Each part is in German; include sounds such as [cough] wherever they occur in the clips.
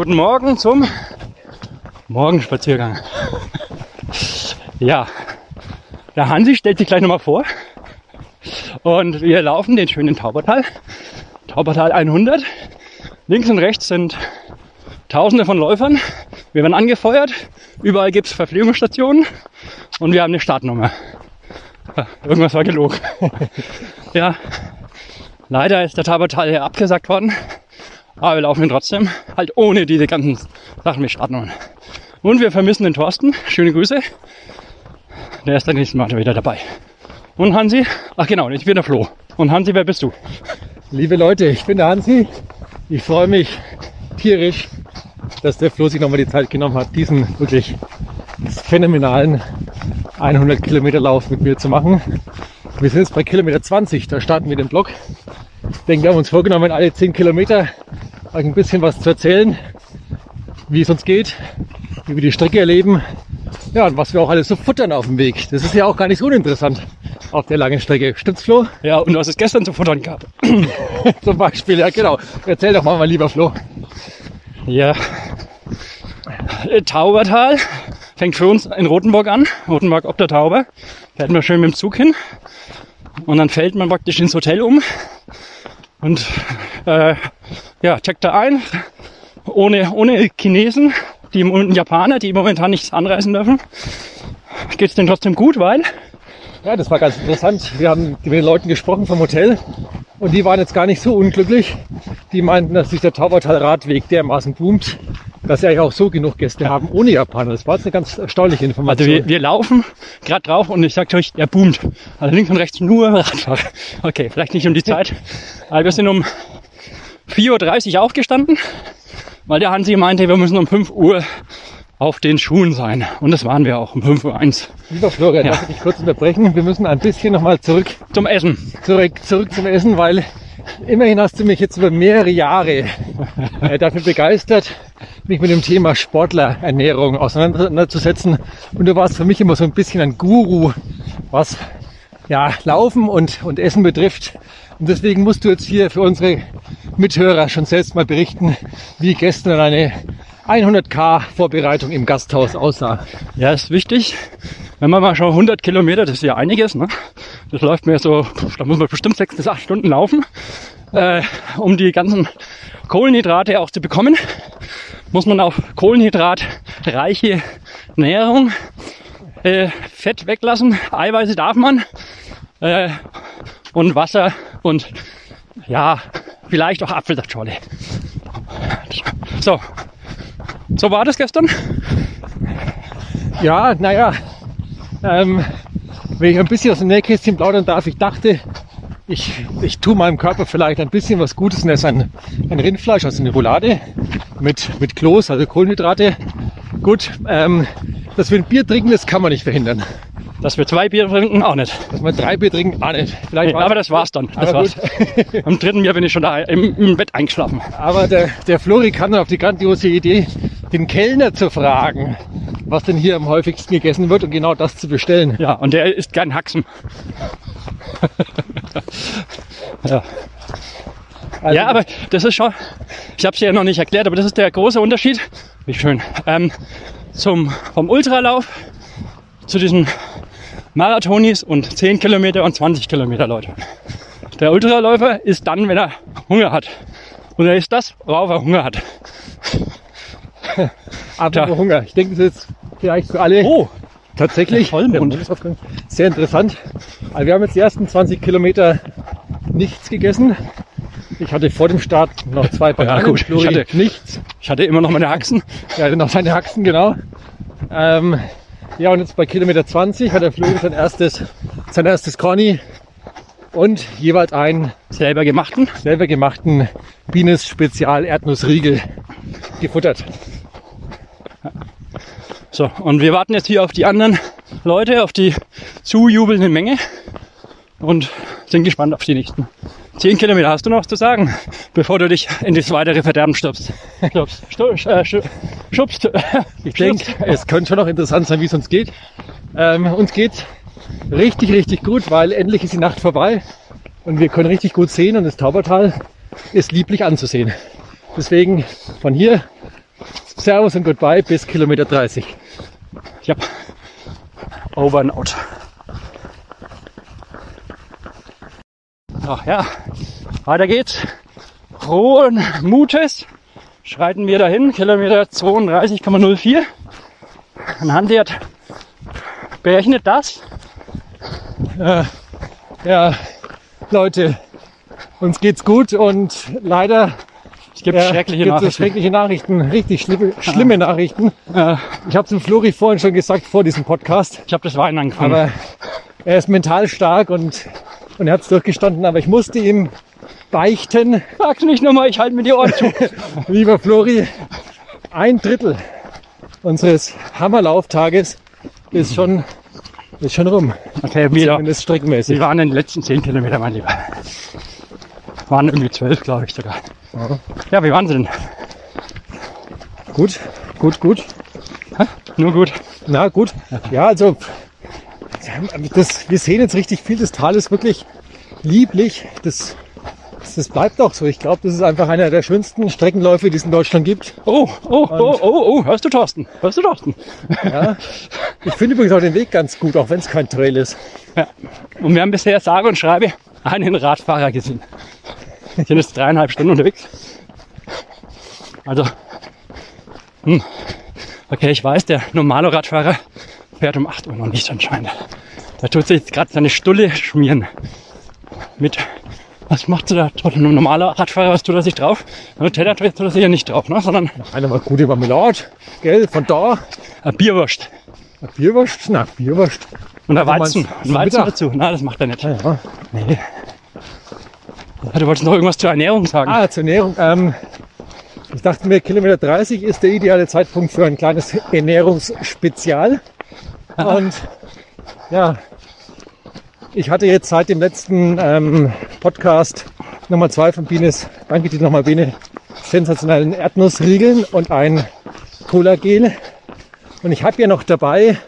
Guten Morgen zum Morgenspaziergang. Ja, der Hansi stellt sich gleich nochmal vor. Und wir laufen den schönen Taubertal. Taubertal 100. Links und rechts sind Tausende von Läufern. Wir werden angefeuert. Überall gibt's Verpflegungsstationen. Und wir haben eine Startnummer. Irgendwas war gelogen. [laughs] ja, leider ist der Taubertal hier abgesagt worden. Aber wir laufen ihn trotzdem. Halt ohne diese ganzen Sachen mit Startnummern. Und wir vermissen den Thorsten. Schöne Grüße. Der ist dann nächsten Mal wieder dabei. Und Hansi? Ach genau, ich bin der Flo. Und Hansi, wer bist du? Liebe Leute, ich bin der Hansi. Ich freue mich tierisch, dass der Flo sich nochmal die Zeit genommen hat, diesen wirklich phänomenalen 100 Kilometer Lauf mit mir zu machen. Wir sind jetzt bei Kilometer 20, da starten wir den Block. Ich denke, wir haben uns vorgenommen, alle 10 Kilometer euch ein bisschen was zu erzählen, wie es uns geht, wie wir die Strecke erleben, ja, und was wir auch alles so futtern auf dem Weg. Das ist ja auch gar nicht so uninteressant auf der langen Strecke. Stimmt's, Flo? Ja, und was es gestern zu futtern gab. [laughs] Zum Beispiel, ja genau. Erzähl doch mal, mein lieber Flo. Ja. Taubertal fängt für uns in Rothenburg an. Rothenburg ob der Tauber. Fährt man schön mit dem Zug hin. Und dann fällt man praktisch ins Hotel um. Und äh, ja, checkt da ein. Ohne, ohne Chinesen, die und Japaner, die momentan nichts anreisen dürfen. Geht's denen trotzdem gut, weil Ja, das war ganz interessant. Wir haben mit den Leuten gesprochen vom Hotel und die waren jetzt gar nicht so unglücklich. Die meinten, dass sich der Taubertal-Radweg dermaßen boomt, dass sie eigentlich auch so genug Gäste haben ohne Japaner. Das war jetzt eine ganz erstaunliche Also Information. wir, wir laufen gerade drauf und ich sag euch, der boomt. Also links und rechts nur Radfahrer. Okay, vielleicht nicht um die Zeit. Aber wir sind um 4.30 Uhr aufgestanden, weil der Hansi meinte, wir müssen um 5 Uhr auf den Schuhen sein. Und das waren wir auch um 5.01 Uhr Lieber Florian, Ja. darf ich dich kurz unterbrechen? Wir müssen ein bisschen nochmal zurück, zum Essen. zurück, zurück zum Essen, weil immerhin hast du mich jetzt über mehrere Jahre äh, dafür begeistert, mich mit dem Thema Sportlerernährung auseinanderzusetzen. Und du warst für mich immer so ein bisschen ein Guru, was ja, Laufen und, und Essen betrifft. Und deswegen musst du jetzt hier für unsere Mithörer schon selbst mal berichten, wie gestern eine 100k Vorbereitung im Gasthaus aussah. Ja, ist wichtig. Wenn man mal schon 100 Kilometer, das ist ja einiges, ne? Das läuft mir so, da muss man bestimmt sechs bis acht Stunden laufen, äh, um die ganzen Kohlenhydrate auch zu bekommen. Muss man auf kohlenhydratreiche Ernährung, äh, Fett weglassen, Eiweiße darf man, äh, und Wasser und ja, vielleicht auch Apfelsaftschorle. So, so war das gestern. Ja, naja, ähm, wenn ich ein bisschen aus dem Nähkästchen plaudern darf, ich dachte, ich, ich tue meinem Körper vielleicht ein bisschen was Gutes und esse ein, ein Rindfleisch, also eine Roulade mit, mit Kloß, also Kohlenhydrate. Gut, ähm, dass wir ein Bier trinken, das kann man nicht verhindern. Dass wir zwei Bier trinken, auch nicht. Dass wir drei Bier trinken, auch nicht. Vielleicht Nee, aber das war's dann. Das war's. Am dritten Jahr bin ich schon da im, im Bett eingeschlafen. Aber der, der Flori kam dann auf die grandiose Idee, den Kellner zu fragen, was denn hier am häufigsten gegessen wird und genau das zu bestellen. Ja, und der isst gern Haxen. [laughs] [laughs] ja. Also, ja, aber das ist schon, ich habe es ja noch nicht erklärt, aber das ist der große Unterschied. Wie schön. Ähm, zum, vom Ultralauf zu diesen Marathonis und 10 Kilometer und 20 Kilometer Leute. Der Ultraläufer ist dann, wenn er Hunger hat. Und er ist das, worauf er Hunger hat. [laughs] Apropos. Hunger. Ich denke, das ist vielleicht für alle Oh, tatsächlich Mondesaufgang sehr interessant. Also wir haben jetzt die ersten 20 Kilometer nichts gegessen. Ich hatte vor dem Start noch zwei Bananen. gut. Flori Ich hatte- nichts. ich hatte immer noch meine Haxen. Er hatte noch seine Haxen, genau. Ähm, ja, und jetzt bei Kilometer 20 hat der Flori sein erstes, sein erstes Corny und jeweils einen Selber gemachten. selber gemachten Bienes Spezial Erdnussriegel gefuttert. So, und wir warten jetzt hier auf die anderen Leute, auf die zujubelnde Menge und sind gespannt auf die nächsten. Zehn Kilometer hast du noch zu sagen, bevor du dich in das weitere Verderben. Stu- äh, schu- schubst. Ich denke, es könnte schon noch interessant sein, wie es uns geht. Ähm, uns geht's richtig, richtig gut, weil endlich ist die Nacht vorbei und wir können richtig gut sehen und das Taubertal ist lieblich anzusehen. Deswegen von hier Servus und Goodbye bis Kilometer 30. Ja. Over and out. Ach ja, weiter geht's. Frohen Mutes schreiten wir dahin, Kilometer 32,04. Und Hansi hat berechnet das. Äh, ja, Leute, uns geht's gut und leider Es gibt ja, schreckliche gibt es Nachrichten. schreckliche Nachrichten, richtig schlimme, schlimme Nachrichten. Äh, Ich habe zum Flori vorhin schon gesagt vor diesem Podcast, ich habe das Wein angefangen. aber er ist mental stark und, und er hat's durchgestanden, aber ich musste ihm beichten, Sag's nicht nochmal, ich halte mir die Ohren zu. [laughs] lieber Flori, ein Drittel unseres Hammerlauftages ist schon, ist schon rum, Okay, wieder. zumindest streckenmäßig. Sie waren in den letzten 10 Kilometern, mein Lieber. Waren irgendwie 12, glaube ich sogar. Ja. Ja, wie waren sie denn? Gut, gut, gut. Nur gut. Na gut. Ja, also das, wir sehen jetzt richtig viel. Das Tal ist wirklich lieblich. Das, das, das bleibt auch so. Ich glaube, das ist einfach einer der schönsten Streckenläufe, die es in Deutschland gibt. Oh, oh, oh, oh, oh, hörst du Thorsten? Hörst du Thorsten? Ja. Ich finde übrigens auch den Weg ganz gut, auch wenn es kein Trail ist. Ja. Und wir haben bisher sage und schreibe einen Radfahrer gesehen. Wir sind jetzt dreieinhalb Stunden unterwegs. Also, hm. okay, ich weiß, der normale Radfahrer fährt um 8 Uhr noch nicht anscheinend. Da tut sich jetzt gerade seine Stulle schmieren. Mit, was macht da? Ein normaler Radfahrer, was tut er sich drauf? Nutella tut er sich ja nicht drauf, ne? sondern Einer mal gute Marmelade, gell, von da. eine Bierwurst. Eine Bierwurst, na, Bierwurst. Und ein Weizen. Ein Weizen dazu. Nein, das macht er nicht. Ja, ja. Nee. Du wolltest noch irgendwas zur Ernährung sagen. Ah, zur Ernährung. Ähm, ich dachte mir, Kilometer 30 ist der ideale Zeitpunkt für ein kleines Ernährungsspezial. Und ja, ich hatte jetzt seit dem letzten ähm, Podcast Nummer zwei von Bienes, danke dir nochmal Biene, sensationellen Erdnussriegeln und ein Cola-Gel. Und ich habe ja noch dabei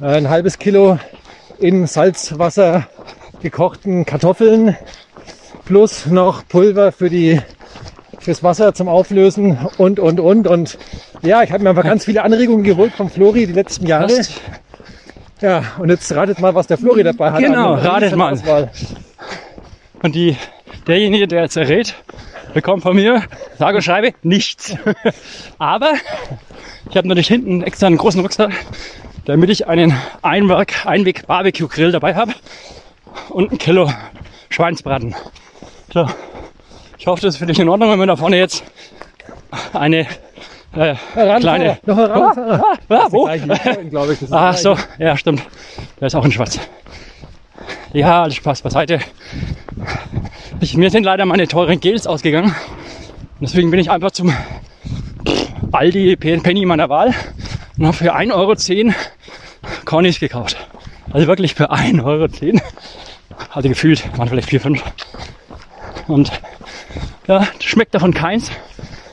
äh, ein halbes Kilo in Salzwasser gekochten Kartoffeln plus noch Pulver für die fürs Wasser zum Auflösen und und und und ja, ich habe mir einfach ganz viele Anregungen geholt vom Flori die letzten Jahre. Hast- Ja, und jetzt ratet mal, was der Flori dabei hat. Genau, ratet mal. Auswahl. Und die, derjenige, der jetzt errät, bekommt von mir, sage und schreibe, nichts. [laughs] Aber ich habe natürlich hinten extra einen großen Rucksack, damit ich einen Einweg, Einweg Barbecue Grill dabei habe und ein Kilo Schweinsbraten. So. Ich hoffe, das ist für dich in Ordnung, wenn wir da vorne jetzt eine äh, kleine. Noch ein Radfahrer. Ah, ah, wo? Ich. Ach so, ja, stimmt. Der ist auch in Schwarz. Ja, alles Spaß beiseite. Ich, mir sind leider meine teuren Gels ausgegangen. Deswegen bin ich einfach zum Aldi Penny meiner Wahl und habe für 1,10 Euro Cornys gekauft. Also wirklich für 1,10 Euro. Also gefühlt waren vielleicht 4, 5. Und ja, schmeckt davon keins,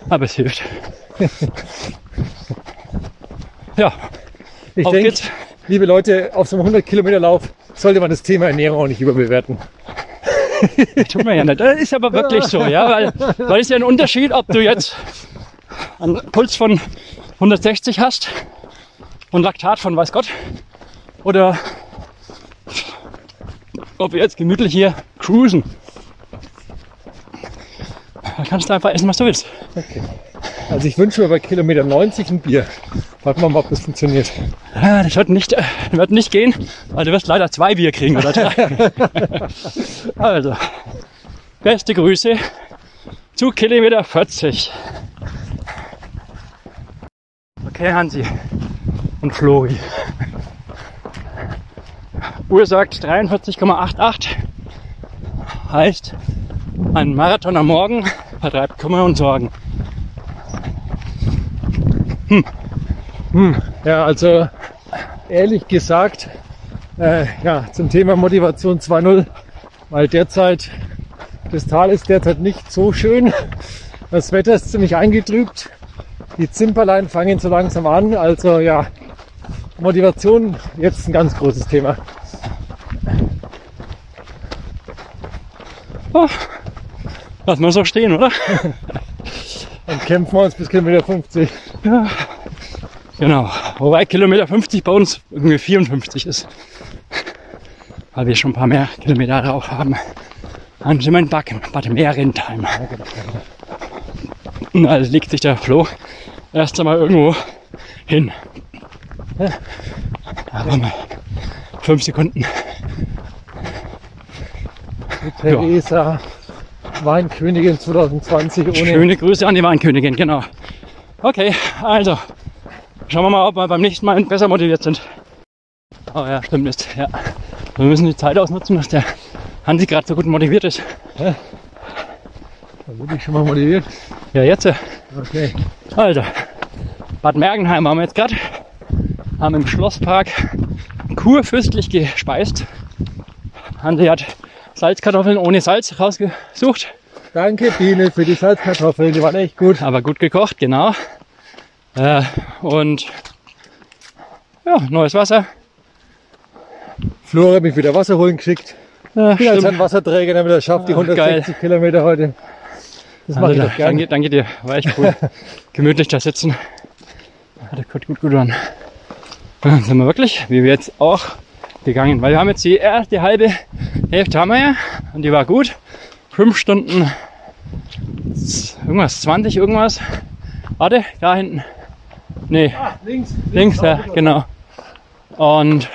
aber es hilft. [laughs] ja, Ich auf denke, geht's. liebe Leute, auf so einem 100 Kilometer Lauf sollte man das Thema Ernährung auch nicht überbewerten. [laughs] Tut mir ja nicht. Das ist aber wirklich so, ja, weil, weil es ist ja ein Unterschied, ob du jetzt einen Puls von 160 hast und Laktat von weiß Gott oder ob wir jetzt gemütlich hier cruisen. Da [laughs] kannst du einfach essen, was du willst. Also ich wünsche mir bei Kilometer 90 ein Bier. Warten wir mal, ob das funktioniert. Ja, das wird nicht, äh, wird nicht gehen, weil du wirst leider zwei Bier kriegen oder drei. [laughs] also, beste Grüße zu Kilometer 40. Okay, Hansi und Flori. Uhr sagt 43,88. Heißt, ein Marathon am Morgen vertreibt Kummer und Sorgen. Ja, also ehrlich gesagt, äh, ja, zum Thema Motivation 2.0, weil derzeit, das Tal ist derzeit nicht so schön. Das Wetter ist ziemlich eingetrübt. Die Zimperlein fangen so langsam an. Also ja, Motivation jetzt ein ganz großes Thema. Oh, lass mal so stehen, oder? [laughs] Dann kämpfen wir uns bis Kilometer 50. Ja. Genau. Wobei Kilometer 50 bei uns irgendwie 54 ist. Weil wir schon ein paar mehr Kilometer drauf haben. Dann sind wir in Backen, Bad Merentheim. Und also legt sich der Flo erst einmal irgendwo hin. Aber mal fünf Sekunden. Die Theresa, Weinkönigin 2020 ohne. Schöne Grüße an die Weinkönigin, genau. Okay, also schauen wir mal, ob wir beim nächsten Mal besser motiviert sind. Oh ja, stimmt ist. Ja. Wir müssen die Zeit ausnutzen, dass der Hansi gerade so gut motiviert ist. Da bin ich schon mal motiviert. Ja, jetzt. äh, Okay. Also, Bad Mergenheim haben wir jetzt gerade. Haben im Schlosspark kurfürstlich gespeist. Hansi hat Salzkartoffeln ohne Salz rausgesucht, Danke Biene für die Salzkartoffeln, die waren echt gut. aber gut gekocht, genau. Äh, und ja, neues Wasser. Flora hat mich wieder Wasser holen geschickt. Ja, Ich bin als ein Wasserträger, damit er schafft, die Ah, 160 Kilometer heute. Das mache Also, ich da, doch gerne. danke, danke dir, war echt cool. [laughs] Gemütlich da sitzen. Hat gut, gut, gut an. Dann sind wir wirklich, wie wir jetzt auch gegangen. Weil wir haben jetzt die erste halbe Hälfte haben wir ja und die war gut. Fünf Stunden irgendwas, 20 irgendwas. Warte, da hinten. Nee, Ah, links, links, ja, genau. Und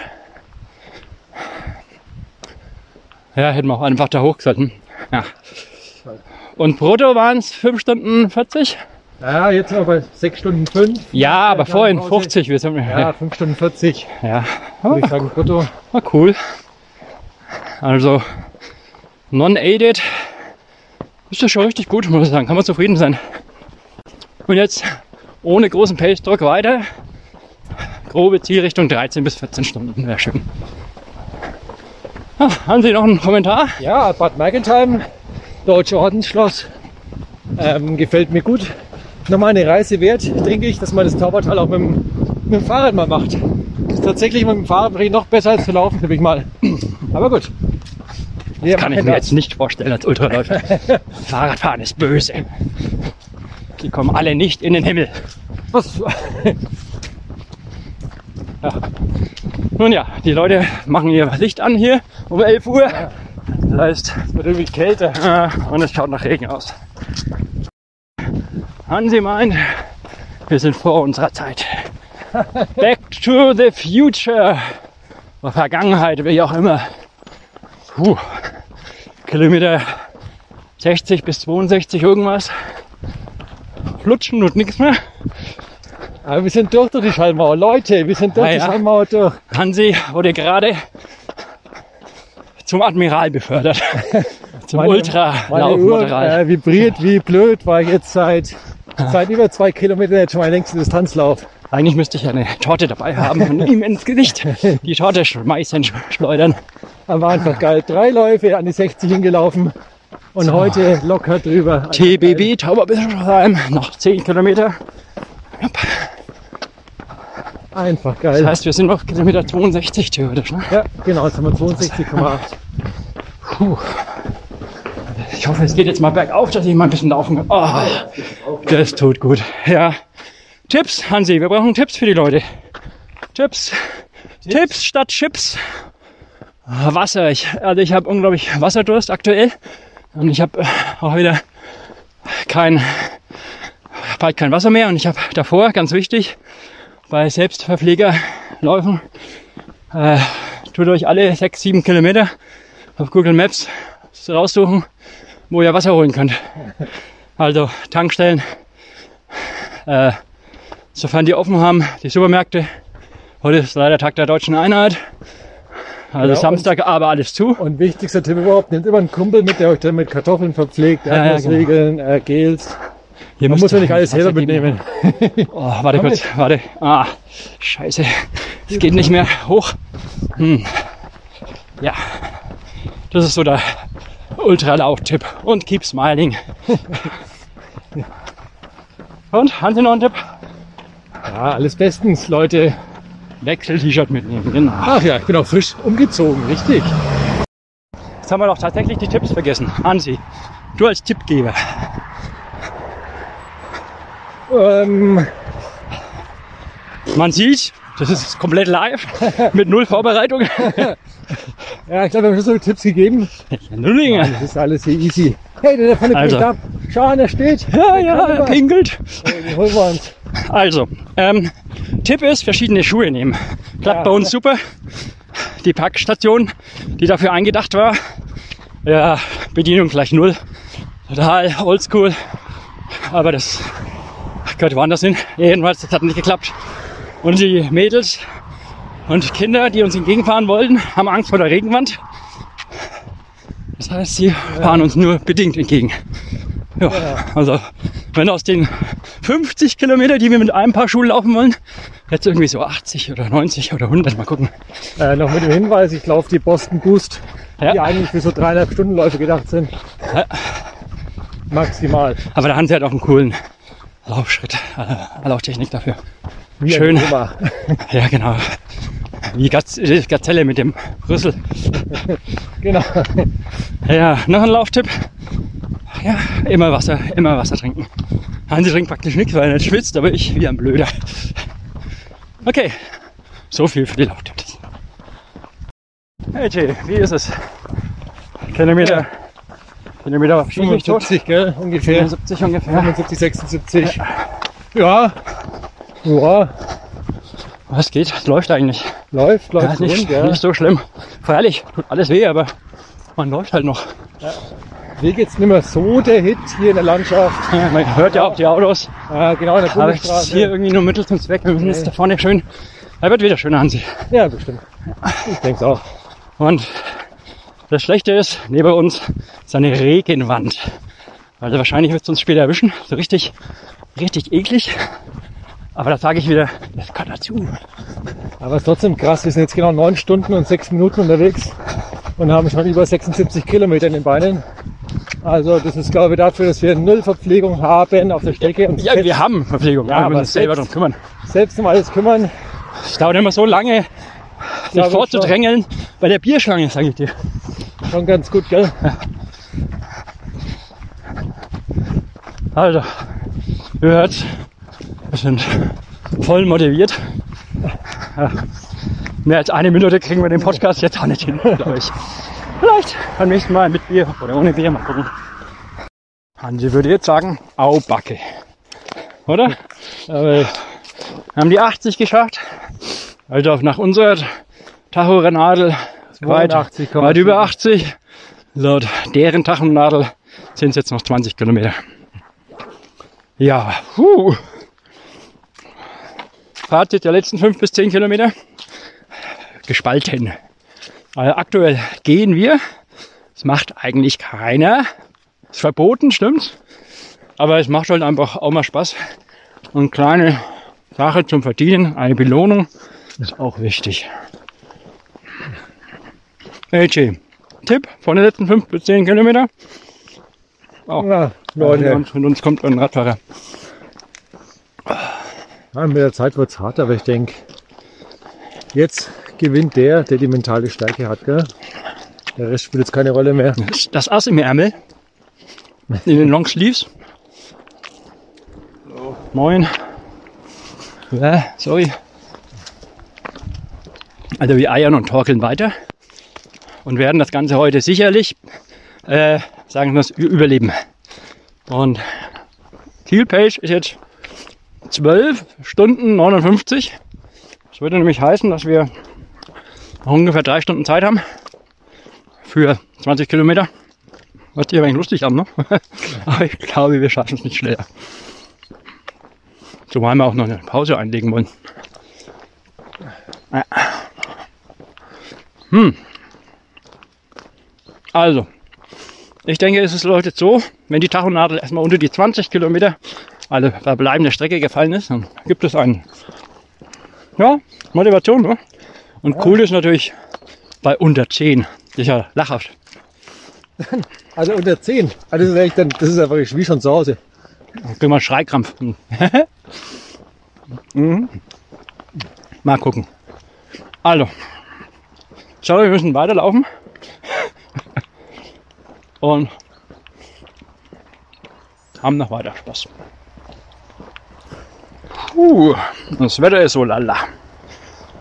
ja, hätten wir auch einfach da hoch sollten. Ja. Und brutto waren es 5 Stunden 40? Ja, jetzt sind wir bei 6 Stunden 5. Ja, aber vorhin Pause. 50. Wir sind, Ja, ja, 5 Stunden 40, ja. würde ich sagen, brutto. War cool. Also, non-aided. Ist das schon richtig gut, muss ich sagen. Kann man zufrieden sein. Und jetzt ohne großen Pace-Druck weiter. Grobe Zielrichtung 13 bis 14 Stunden. Wäre schön. Ah, haben Sie noch einen Kommentar? Ja, Bad Mergentheim, Deutsche Ordensschloss, ähm, gefällt mir gut. Nochmal eine Reise wert, denke ich, dass man das Taubertal auch mit dem, mit dem Fahrrad mal macht. Das ist tatsächlich mit dem Fahrrad noch besser als zu laufen, finde ich mal. Aber gut. Wir Kann ich mir das. jetzt nicht vorstellen als Ultraläufer. [laughs] Fahrradfahren ist böse. Die kommen alle nicht in den Himmel. Was? Nun ja, die Leute machen ihr Licht an hier um 11 Uhr. Das heißt, Es wird irgendwie kälter. äh, und es schaut nach Regen aus. Hansi meint, wir sind vor unserer Zeit. Back to the future. Oder Vergangenheit, wie auch immer. Puh. Kilometer 60 bis 62 irgendwas. Flutschen und nichts mehr. Aber wir sind durch durch die Schallmauer. Leute, wir sind durch Ah, die ja. Schallmauer durch. Hansi wurde gerade zum Admiral befördert. [laughs] zum Meine Uhr äh, vibriert wie blöd, weil ich jetzt seit, [laughs] seit über zwei Kilometern jetzt schon meinen längsten Distanzlauf. Eigentlich müsste ich eine Torte dabei haben und ihm ins Gesicht die Torte schmeißen, sch- schleudern. Aber war einfach geil. Drei Läufe an die 60 hingelaufen und heute locker drüber. TBB, Tauberbischofsheim, noch 10 Kilometer. Einfach geil. Das heißt, wir sind auf Kilometer 62 theoretisch. Ne? ja, genau, jetzt haben wir 62,8. Puh. Ich hoffe, es geht jetzt mal bergauf, dass ich mal ein bisschen laufen kann. Oh, das tut gut. Ja. Tipps, Hansi, wir brauchen Tipps für die Leute. Tipps. Tipps statt Chips. Wasser. Ich, also ich habe unglaublich Wasserdurst aktuell. Und ich habe auch wieder kein, bald kein Wasser mehr. Und ich habe davor, ganz wichtig, bei Selbstverpflegerläufen, äh, tut euch alle sechs, sieben Kilometer auf Google Maps raussuchen, wo ihr Wasser holen könnt. Also Tankstellen, äh, sofern die offen haben, die Supermärkte. Heute ist leider Tag der deutschen Einheit. Also Ja, Samstag aber alles zu. Und wichtigster Tipp überhaupt, nehmt immer einen Kumpel mit, der euch dann mit Kartoffeln verpflegt, ja, genau. Erdnussriegeln, äh, Gels. Hier Man muss ja nicht alles selber mitnehmen. [laughs] Oh, warte kurz, warte. Ah, scheiße. Es geht nicht mehr hoch. Hm. Ja, das ist so der Ultralauf-Tipp. Und keep smiling. Und, haben Sie noch einen Tipp? Ja, alles bestens, Leute. Wechsel-T-Shirt mitnehmen, genau. Ach ja, ich bin auch frisch umgezogen, richtig. Jetzt haben wir doch tatsächlich die Tipps vergessen. Hansi, du als Tippgeber. Ähm, Man sieht, das ist komplett live, mit null Vorbereitung. [laughs] ja, ich glaube, wir haben schon so Tipps gegeben. Nullinger. Das ist alles hier easy. Hey, der der Also. ab. Schau an, der steht. Ja, ja, er pinkelt. Den holen wir uns. Also, ähm, Tipp ist, verschiedene Schuhe nehmen. Klappt Ja. bei uns super. Die Packstation, die dafür eingedacht war, ja, Bedienung gleich null. Total oldschool. Aber das gehört woanders hin. Jedenfalls, das hat nicht geklappt. Und die Mädels und Kinder, die uns entgegenfahren wollten, haben Angst vor der Regenwand. Das heißt, sie fahren uns nur bedingt entgegen. Ja, also wenn aus den 50 Kilometer, die wir mit einem Paar Schuhen laufen wollen, jetzt irgendwie so 80 oder 90 oder 100, mal gucken. Äh, noch mit dem Hinweis, ich laufe die Boston Boost, Ja. die eigentlich für so dreieinhalb Stundenläufe gedacht sind. Ja. Maximal. Aber der Hansi hat auch einen coolen Laufschritt, äh, Lauftechnik dafür. Wie Schön. [laughs] Ja, genau. Wie Gaz äh, Gazelle mit dem Rüssel. [laughs] Genau. Ja, noch ein Lauftipp. Ja, immer Wasser, immer Wasser trinken. Hansi trinkt praktisch nichts, weil er nicht schwitzt, aber ich wie ein Blöder. Okay, so viel für die Lauftipps. Hey Jay, wie ist es? Kilometer, Kilometer schieß mich tot. 75, gell? Ungefähr. 75 ungefähr. 75, 76. Ja. Ja. Was geht? Es läuft eigentlich. Läuft, Ja, läuft nicht, rund, ja. nicht so schlimm. Freilich, tut alles weh, aber man läuft halt noch. Weg jetzt nicht mehr so der Hit hier in der Landschaft. Ja, [laughs] Man hört ja auch die Autos. Ja, genau in der Aber ist hier irgendwie nur Mittel zum Zweck. Wir müssen jetzt da vorne schön. Da wird wieder schöner Hansi. Ja, bestimmt. Ich denke auch. Und das Schlechte ist, neben uns ist eine Regenwand. Also wahrscheinlich wird es uns später erwischen. So richtig, richtig eklig. Aber da sage ich wieder, das gehört dazu. Aber es ist trotzdem krass. Wir sind jetzt genau neun Stunden und sechs Minuten unterwegs und haben schon über 76 Kilometer in den Beinen. Also das ist, glaube ich, dafür, dass wir null Verpflegung haben auf der Strecke und Ja, wir haben Verpflegung. Ja, aber wir müssen uns selber selbst- drum kümmern. selbst um alles kümmern. Es dauert immer so lange, sich vorzudrängeln bei der Bierschlange, sage ich dir. Schon ganz gut, gell? Also, ihr hört, wir sind voll motiviert. Ja, mehr als eine Minute kriegen wir den Podcast jetzt auch nicht hin, glaube ich. Vielleicht beim nächsten Mal mit Bier oder ohne Bier, mal gucken. Hansi würde jetzt sagen, au Backe. Oder? Aber Wir haben die 80 geschafft. Also nach unserer Tachorenadel weit, 82,7. weit über 80. Laut deren Tachonadel sind es jetzt noch 20 Kilometer. Ja, puh. Fazit der letzten 5 bis 10 Kilometer. Gespalten. Also aktuell gehen wir. Das macht eigentlich keiner. Ist verboten, stimmt's? Aber es macht halt einfach auch mal Spaß. Und kleine Sache zum Verdienen, eine Belohnung, ist auch wichtig. AJ, Tipp von den letzten 5 bis 10 Kilometer. Oh, ja, Leute. Und uns kommt ein Radfahrer. Ja, mit der Zeit wird's hart, aber ich denke, jetzt gewinnt der, der die mentale Stärke hat, gell? Der Rest spielt jetzt keine Rolle mehr. Das- Ass im Ärmel. In den Longsleeves. Moin. Ja, sorry. Also wir eiern und torkeln weiter und werden das Ganze heute sicherlich, äh, sagen wir es, überleben. Und Zielpage ist jetzt 12 Stunden 59. Das würde nämlich heißen, dass wir noch ungefähr drei Stunden Zeit haben für 20 Kilometer. Hört sich aber lustig an, ne? [laughs] aber ich glaube, wir schaffen es nicht schneller. Zumal wir auch noch eine Pause einlegen wollen. Hm. Also, ich denke, es läuft jetzt so, wenn die Tachonadel erstmal unter die 20 Kilometer, alle verbleibende Strecke gefallen ist, dann gibt es einen, ja, Motivation. Ne? Und cool ist natürlich bei unter 10. Das ist ja lachhaft. [laughs] Also unter 10. Also das ist, echt dann, das ist einfach wie schon zu Hause. Dann kriegen wir Schreikrampf. [laughs] mhm. Mal gucken. Also, schau, wir müssen weiterlaufen. [laughs] Und haben noch weiter Spaß. Puh, das Wetter ist so lala.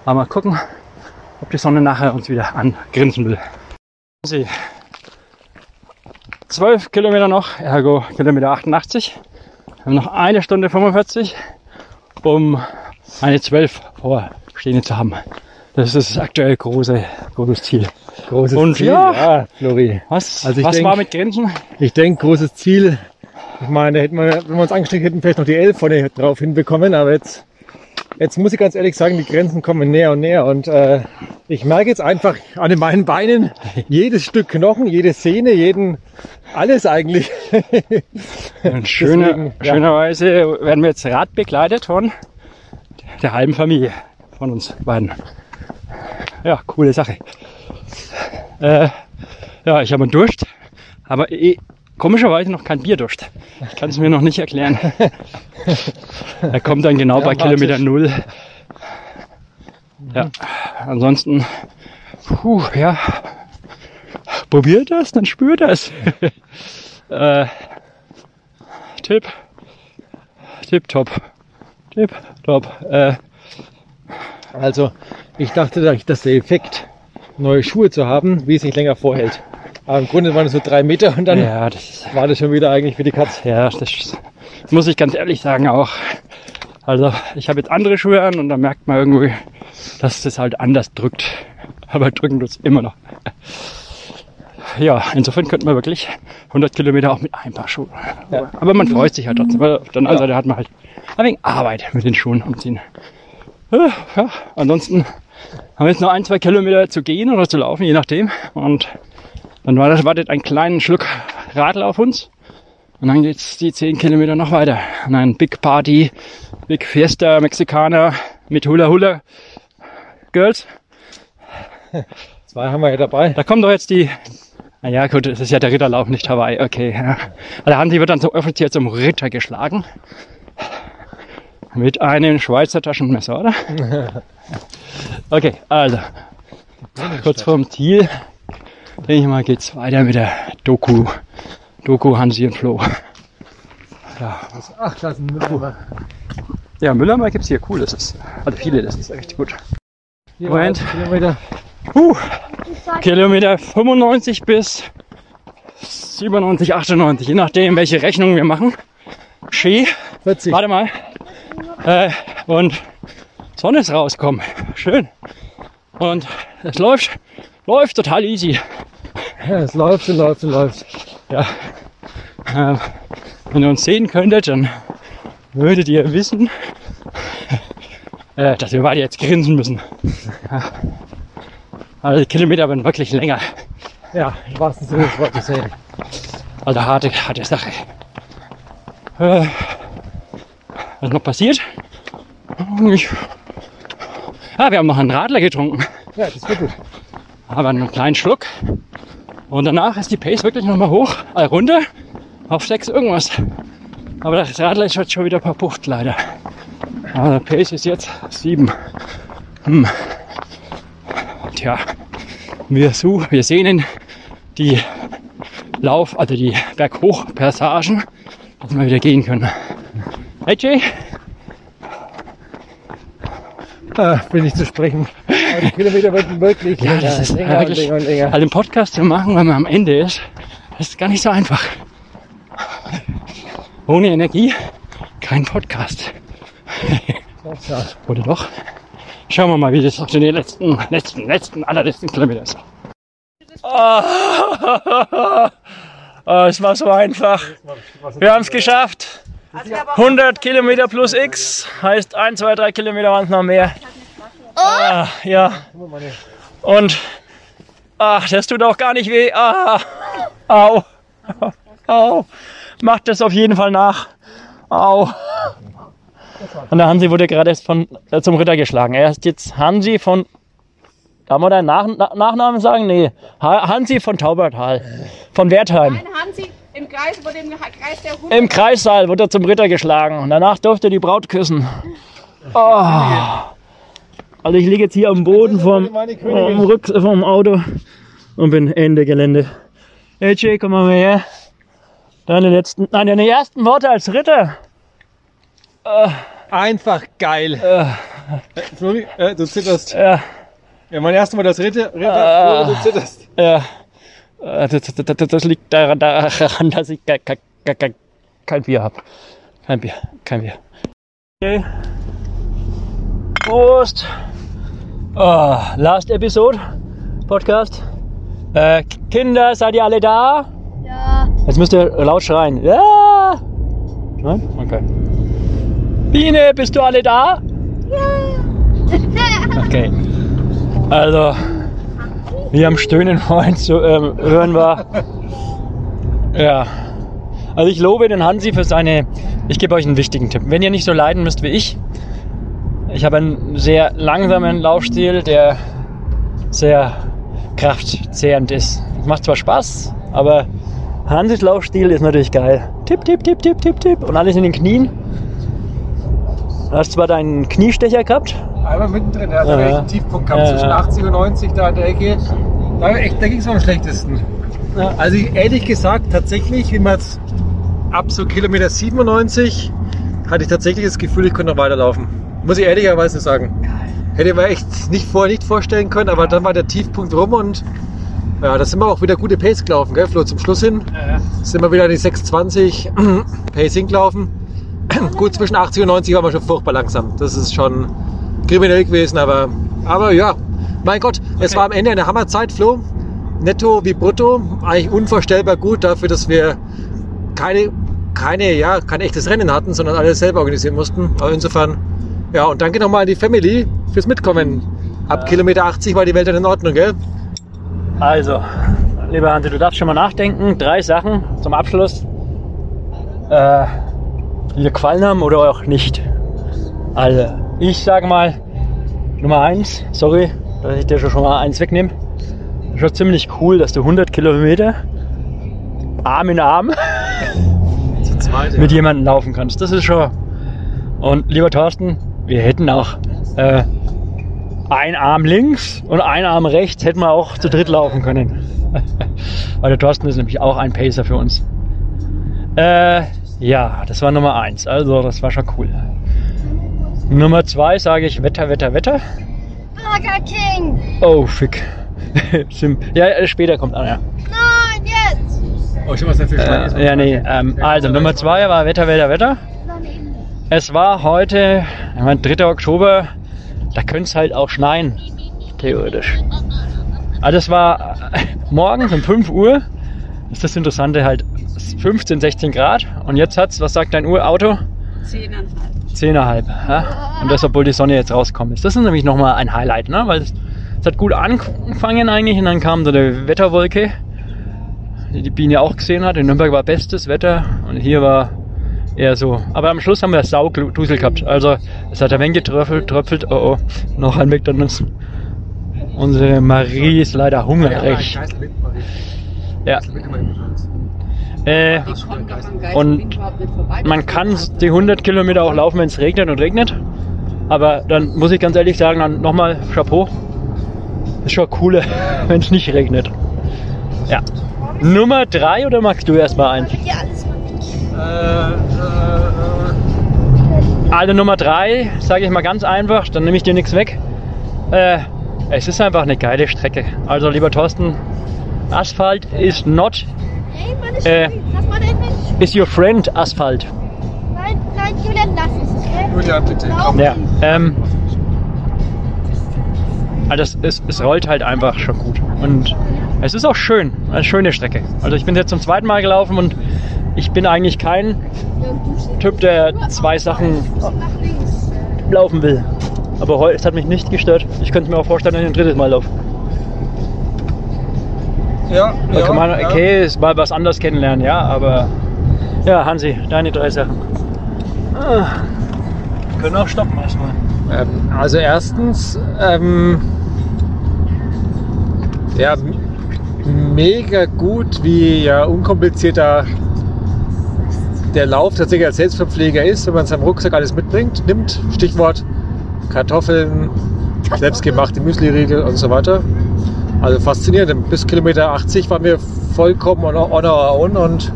Aber mal gucken, ob die Sonne nachher uns wieder angrinsen will. Sie. 12 Kilometer noch, ergo Kilometer 88. Wir haben noch eine Stunde 45, um eine 12 vorstehende zu haben. Das ist das aktuell große, großes Ziel. Großes Und Ziel, ja. Flori. Was, Also was denk- war mit Grenzen? Ich denke, großes Ziel. Ich meine, da hätten wir, wenn wir uns angestrengt hätten, vielleicht noch die 11 vorne drauf hinbekommen, aber jetzt, jetzt muss ich ganz ehrlich sagen, die Grenzen kommen näher und näher und äh, ich merke jetzt einfach an den meinen Beinen jedes Stück Knochen, jede Sehne, jeden, alles eigentlich. [laughs] Und schöne, Deswegen, ja. schönerweise werden wir jetzt Rad begleitet von der halben Familie von uns beiden. Ja, coole Sache. Äh, ja, ich habe einen Durst, aber eh, komischerweise noch kein Bierdurst. Ich kann es mir noch nicht erklären. [laughs] er kommt dann genau bei Dramatisch. Kilometer Null. Ja, ansonsten, puh, ja, probiert das, dann spürt das. [laughs] äh, Tipp. Tipp top. Tipp top. Äh, Also, ich dachte, dass der Effekt, neue Schuhe zu haben, wesentlich länger vorhält. Aber im Grunde waren es so drei Meter und dann ja, das, war das schon wieder eigentlich für die Katze. ja, das muss ich ganz ehrlich sagen auch. Also ich habe jetzt andere Schuhe an und da merkt man irgendwie, dass das halt anders drückt. Aber drücken tut's immer noch. Ja, insofern könnte man wirklich 100 Kilometer auch mit ein paar Schuhen. Ja. Aber man freut sich halt trotzdem. Weil auf der anderen Seite hat man halt ein wenig Arbeit mit den Schuhen umziehen. Ja, ja, ansonsten haben wir jetzt noch ein, zwei Kilometer zu gehen oder zu laufen, je nachdem. Und dann war- wartet ein kleinen Schluck Radl auf uns. Und dann geht's die 10 Kilometer noch weiter. Und ein Big Party, Big Fiesta Mexikaner mit Hula Hula Girls. [laughs] Zwei haben wir ja dabei. Da kommt doch jetzt die. Na ja, gut, das ist ja der Ritterlauf, nicht Hawaii. Okay. Ja. Der Hansi wird dann so offiziell zum Ritter geschlagen. Mit einem Schweizer Taschenmesser, oder? [laughs] Okay, also. Kurz vorm Ziel, denke ich mal, geht's weiter mit der Doku. Doku Hansi und Flo. Ja, Ach, Klassen Müller. ja Müllermal gibt's hier. Cool, das ist. Also viele, das ist echt gut. Moment. Kilometer. Puh. Kilometer 95 bis 97, 98, je nachdem, welche Rechnung wir machen. Ski, 40. warte mal. Äh, und Sonne ist rauskommen. Schön. Und es läuft, läuft total easy. Ja, es läuft, es läuft, es läuft. Ja. Äh, wenn ihr uns sehen könntet, dann würdet ihr wissen, äh, dass wir beide jetzt grinsen müssen. Ja. Also die Kilometer werden wirklich länger. Ja, im wahrsten Sinne des Wortes. ey. Also harte, harte Sache. Äh, was noch passiert? Ich, ah, wir haben noch einen Radler getrunken. Ja, das wird gut. Aber einen kleinen Schluck. Und danach ist die Pace wirklich nochmal hoch, äh, runter auf 6 irgendwas. Aber das Radler ist jetzt schon wieder verpufft leider. Der Pace ist jetzt 7. Hm. Tja, wir suchen, wir sehnen die Lauf, also die Berghochpassagen, dass wir wieder gehen können. Hey Jay, Ah, bin ich zu sprechen. Aber die Kilometer werden wirklich Ja, länger, das ist länger und wirklich, länger und länger. also den Podcast zu machen, wenn man am Ende ist, das ist gar nicht so einfach. Ohne Energie kein Podcast. Oder doch? Schauen wir mal, wie das auf den letzten, letzten, letzten, allerletzten Kilometer ist. Ah, [laughs] es war so einfach. Wir haben es geschafft. 100 Kilometer plus X heißt 1, 2, 3 Kilometer waren es noch mehr. Ah, ja. Und ach, das tut auch gar nicht weh. Ah, au. Au. Macht das auf jeden Fall nach. Au. Und der Hansi wurde gerade erst von, äh, zum Ritter geschlagen. Er ist jetzt Hansi von. Darf man deinen Nach Na Nachnamen sagen? Nee. Ha Hansi von Taubertal. Von Wertheim. Ein Hansi im Kreis, vor dem Kreis der Hunde. Im Kreissaal wurde er zum Ritter geschlagen. Und danach durfte er die Braut küssen. Oh. Also ich liege jetzt hier am Boden vom, vom. Rück vom Auto und bin Ende Gelände. Hey Jay, komm mal her. Deine letzten, nein, deine ersten Worte als Ritter. Äh, Einfach geil. Äh, Flori, äh, du zitterst. ja, Ja, mein erstes Mal das Ritter. Ritter. Flori, du zitterst. ja. Äh, Das, das, das, liegt daran, daran dass ich kein, kein, kein, kein Bier habe. Kein Bier, kein Bier. Okay. Prost. Oh, last episode Podcast. Äh, Kinder, seid ihr alle da? Ja. Jetzt müsst ihr laut schreien. Ja! Nein? Okay. Biene, bist du alle da? [laughs] Okay. Also, wie am Stöhnen vorhin zu ähm, hören war. Ja. Also ich lobe den Hansi für seine. Ich gebe euch einen wichtigen Tipp. Wenn ihr nicht so leiden müsst wie ich, ich habe einen sehr langsamen Laufstil, der sehr kraftzehrend ist. Es macht zwar Spaß, aber Hansis Laufstil ist natürlich geil. Tipp, tipp, tipp, tipp, tipp, tipp. Und alles in den Knien. Du hast zwar deinen Kniestecher gehabt, Einmal mittendrin, der hat Ja, echt einen Tiefpunkt gehabt Ja, zwischen ja. 80 und 90 da in der Ecke. Da, echt- da ging es am schlechtesten. Ja. Also ich, ehrlich gesagt, tatsächlich, wie man jetzt ab so Kilometer 97 hatte ich tatsächlich das Gefühl, ich könnte noch weiterlaufen. Muss ich ehrlicherweise sagen. Hätte man echt nicht vorher nicht vorstellen können, aber dann war der Tiefpunkt rum und ja, da sind wir auch wieder gute Pace gelaufen, gell, Flo? Zum Schluss hin sind wir wieder die 620 [clears throat] Pace hingelaufen. [clears throat] Gut, zwischen 80 und 90 waren wir schon furchtbar langsam. Das ist schon kriminell gewesen, aber, aber ja, mein Gott, es war am Ende eine Hammerzeit, Flo. Netto wie brutto, eigentlich unvorstellbar gut dafür, dass wir keine, keine, ja, kein echtes Rennen hatten, sondern alles selber organisieren mussten. Aber insofern, ja, und danke nochmal an die Family fürs Mitkommen. Ab Kilometer 80 war die Welt dann in Ordnung, gell? Also, lieber Hansi, du darfst schon mal nachdenken. Drei Sachen zum Abschluss, äh, die dir gefallen haben oder auch nicht. Also, ich sage mal, Nummer eins, sorry, dass ich dir schon mal eins wegnehme. Schon ziemlich cool, dass du 100 Kilometer Arm in Arm [laughs] zweit, mit jemandem laufen kannst. Das ist schon. Und lieber Thorsten, wir hätten auch äh, ein Arm links und ein Arm rechts, hätten wir auch zu dritt laufen können. [laughs] Weil der Thorsten ist nämlich auch ein Pacer für uns. Äh, ja, das war Nummer eins. Also, das war schon cool. Nummer zwei sage ich Wetter, Wetter, Wetter. Burger King. Oh, fick. [laughs] Sim- ja, äh, später kommt einer. Nein, jetzt. Oh, schon was dafür Äh, ja, nee. Ähm, also, Nummer zwei war Wetter, Wetter, Wetter. Es war heute, ich meine, 3. Oktober, da könnte es halt auch schneien, theoretisch. Also es war äh, morgens um 5 Uhr, ist das Interessante halt 15, 16 Grad und jetzt hat's, was sagt dein Urauto? Zehneinhalb. 10,5. Ja? Und das, obwohl die Sonne jetzt rauskommt ist. Das ist nämlich nochmal ein Highlight, ne? weil es, es hat gut angefangen eigentlich und dann kam so eine Wetterwolke, die die Biene auch gesehen hat. In Nürnberg war bestes Wetter und hier war eher so. Aber am Schluss haben wir Saudusel gehabt. Also es hat ein wenig getröpfelt, tröpfelt. Oh oh, noch ein McDonalds. Unsere Marie ist leider hungrig. Ja. Äh, Und man kann die 100 Kilometer auch laufen, wenn es regnet und regnet. Aber dann muss ich ganz ehrlich sagen, dann nochmal Chapeau. Ist schon cooler, [laughs] wenn es nicht regnet. Ja. Nummer drei oder magst du erstmal eins? Ja, alles mal Also Nummer drei, sage ich mal ganz einfach, dann nehme ich dir nichts weg. Äh, es ist einfach eine geile Strecke. Also lieber Thorsten, Asphalt is not Äh. Is your friend Asphalt. Nein, nein, Julian, lass es, okay? Julian, bitte. Lauf. Ja. Ähm, also es, es, es rollt halt einfach schon gut. Und es ist auch schön, eine schöne Strecke. Also ich bin jetzt zum zweiten Mal gelaufen und ich bin eigentlich kein Typ, der zwei Sachen laufen will. Aber heute, es hat mich nicht gestört. Ich könnte mir auch vorstellen, dass ich ein drittes Mal laufe. Ja, Da ja, kann man, ja. okay, ist mal was anderes kennenlernen, ja, aber ja, Hansi, deine drei Sachen. Ah, wir können auch stoppen erstmal. Ähm, also erstens, ähm, ja, mega gut, wie ja unkomplizierter der Lauf tatsächlich als Selbstverpfleger ist, wenn man seinem Rucksack alles mitbringt, nimmt. Stichwort Kartoffeln, selbstgemachte Müsliriegel und so weiter. Also faszinierend. Bis Kilometer 80 waren wir vollkommen on, on our own und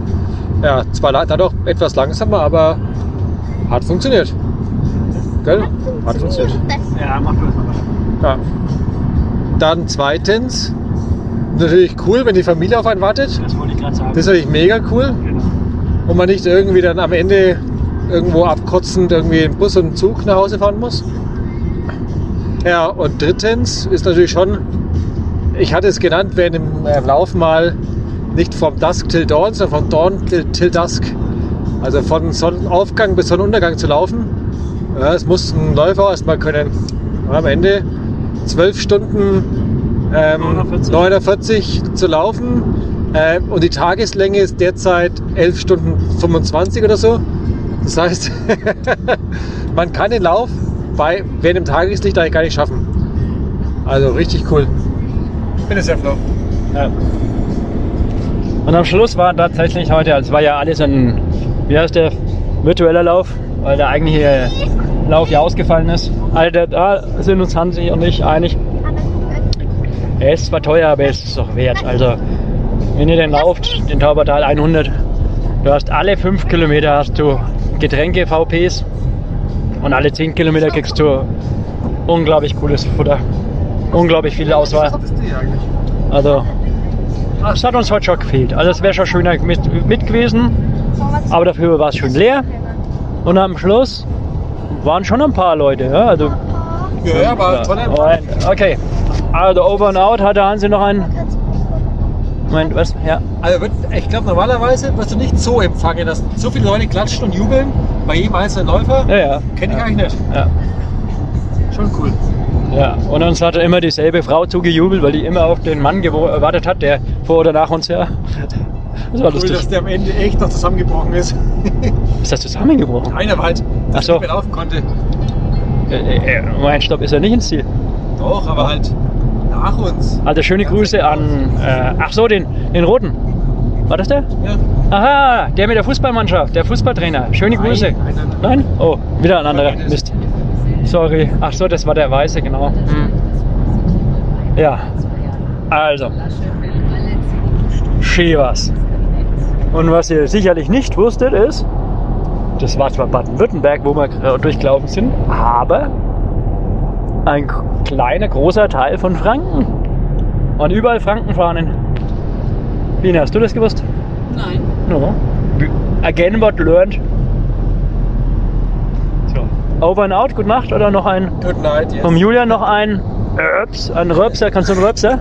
ja, zwar dann auch etwas langsamer, aber hat funktioniert. Gell? Hat funktioniert. Ja, mach du das. Ja. Dann zweitens, natürlich cool, wenn die Familie auf einen wartet. Das wollte ich gerade sagen. Das ist natürlich mega cool. Und man nicht irgendwie dann am Ende irgendwo abkotzend irgendwie im Bus und Zug nach Hause fahren muss. Ja, und drittens ist natürlich schon, ich hatte es genannt, während dem äh, Lauf mal nicht vom Dusk till Dawn, sondern vom Dawn till, till Dusk. Also von Sonnenaufgang bis Sonnenuntergang zu laufen. Ja, das muss ein Läufer erstmal können. Und am Ende zwölf Stunden ähm, 49. 49 zu laufen. Äh, und die Tageslänge ist derzeit 11 Stunden 25 oder so. Das heißt, [laughs] man kann den Lauf bei während dem Tageslicht eigentlich gar nicht schaffen. Also richtig cool. Bin es sehr froh. Ja. Und am Schluss war tatsächlich heute, also es war ja alles ein, wie heißt der, virtueller Lauf, weil der eigentliche Lauf ja ausgefallen ist. Also da sind uns Hansi und ich einig. Er ist zwar teuer, aber es ist doch wert. Also wenn ihr den lauft, den Taubertal 100, du hast alle 5 Kilometer hast du Getränke, VPs und alle 10 Kilometer kriegst du unglaublich cooles Futter. Unglaublich viel Auswahl. Also es hat uns heute schon gefehlt. Also es wäre schon schöner mit, mit gewesen, aber dafür war es schön leer. Und am Schluss waren schon ein paar Leute. Ja? Also, Ja, ja, war toller Und- Okay, also over and out hatte Hansi noch einen. Moment, was? Ja. Also wird, ich glaube normalerweise wirst du nicht so empfangen, dass so viele Leute klatschen und jubeln bei jedem einzelnen Läufer. Ja, ja. Kenne ich eigentlich nicht. Ja. Schon cool. ja. Und uns hat immer dieselbe Frau zugejubelt, weil die immer auf den Mann gewartet hat, der vor oder nach uns ja. Das war Cool, lustig. dass der am Ende echt noch zusammengebrochen ist. Ist das zusammengebrochen? Einer war halt, Ach dass so. er nicht mehr laufen konnte. Äh, äh, mein Stopp ist ja nicht ins Ziel. Doch, aber halt nach uns. Also schöne Grüße an, äh, ach so, den, den Roten. War das der? Ja. Aha, der mit der Fußballmannschaft, der Fußballtrainer. Schöne Nein, Grüße. nein, nein. Oh, wieder ein anderer. Mist. Sorry. Ach so, das war der Weiße, genau. Hm. Ja. Also. Schevers. Und was ihr sicherlich nicht wusstet ist, das war zwar Baden-Württemberg, wo wir äh, durchgelaufen sind, aber ein kleiner, großer Teil von Franken. Und überall Frankenfahnen. Lina, hast du das gewusst? Nein. No. Again what learned. So. Over and out, gute Nacht oder noch ein Good night, yes. vom Julian noch ein Röps, ein Röpser, kannst du einen Röpser?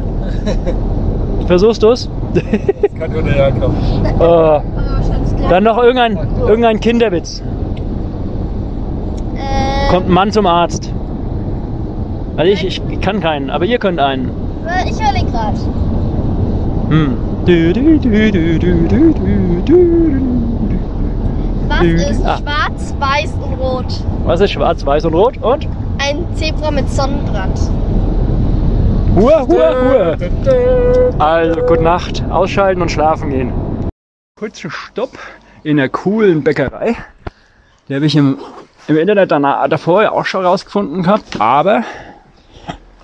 [laughs] Versuchst du es? Kann nur der kommen. Äh, dann noch irgendein, irgendein Kinderwitz. Äh, Kommt ein Mann zum Arzt. Also ich, ich kann keinen, aber ihr könnt einen. Ich überlege gerade. Hm. Du, du, du, du, du, du, du, du. Was ist ah. schwarz, weiß und rot? Was ist schwarz, weiß und rot? Und? Ein Zebra mit Sonnenbrand. Hua, hua, hua. Also, gute Nacht, ausschalten und schlafen gehen. Kurzen Stopp in der coolen Bäckerei. Die habe ich im, im Internet danach, davor ja auch schon rausgefunden gehabt, aber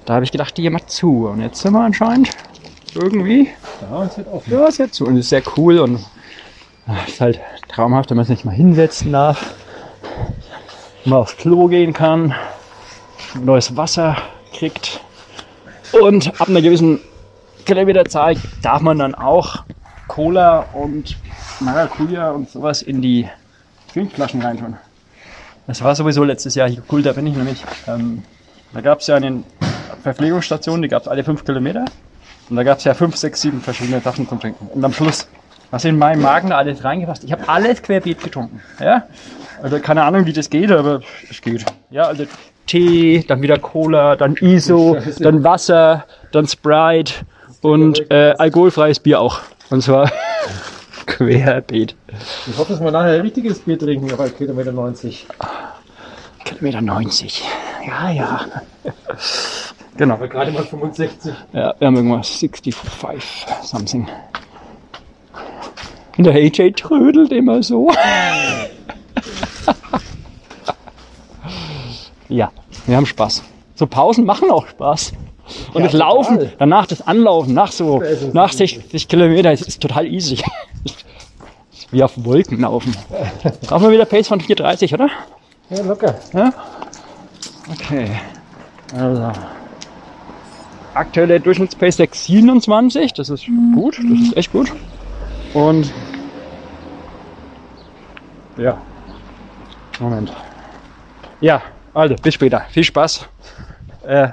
da habe ich gedacht, die mal zu. Und jetzt sind wir anscheinend irgendwie, Ja, es wird offen. ja, ist jetzt zu. Und ist sehr cool und ach, ist halt traumhaft, wenn man sich mal hinsetzen darf, mal aufs Klo gehen kann, neues Wasser kriegt. Und ab einer gewissen Kilometerzahl darf man dann auch Cola und Maracuja und sowas in die Trinkflaschen reintun. Das war sowieso letztes Jahr hier cool, da bin ich nämlich. Ähm, da gab es ja eine Verpflegungsstation, die gab es alle fünf Kilometer. Und da gab es ja fünf, sechs, sieben verschiedene Sachen zum Trinken. Und am Schluss, was in meinen Magen da alles reingepasst, ich habe alles querbeet getrunken. Ja? Also keine Ahnung, wie das geht, aber es geht. Ja, also Tee, dann wieder Cola, dann ISO, [laughs] dann Wasser, dann Sprite und äh, alkoholfreies Bier auch. Und zwar [laughs] querbeet. Ich hoffe, dass wir nachher ein richtiges Bier trinken auf Kilometer 90. Kilometer 90. Ja, ja. Genau. Aber gerade mal 65. Ja, wir haben irgendwas 65 something. Und der AJ trödelt immer so. [laughs] ja, wir haben Spaß. So Pausen machen auch Spaß. Und das Laufen, total. danach das Anlaufen, nach so, Das nach 60 Kilometer, ist, ist total easy. [laughs] Wie auf Wolken laufen. Brauchen wir wieder Pace von 4,30, oder? Ja, locker. Ja? Okay. Also. Aktuelle Durchschnittspace 6,27. Das ist gut. Das ist echt gut. Und. Ja. Moment. Ja, also bis später. Viel Spaß. Äh,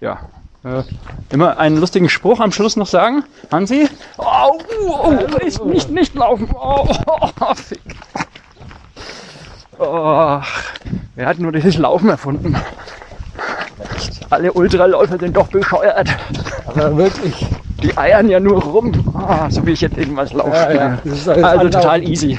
ja. Äh, immer einen lustigen Spruch am Schluss noch sagen. Hansi? Oh, oh, oh ist nicht, nicht laufen. Oh, oh, oh, fick. Oh, wer hat nur dieses Laufen erfunden? Alle Ultraläufer sind doch bescheuert. Aber wirklich. Die eiern ja nur rum. Ah, so wie ich jetzt irgendwas laufe. Ja, ja. Das ist alles also total easy.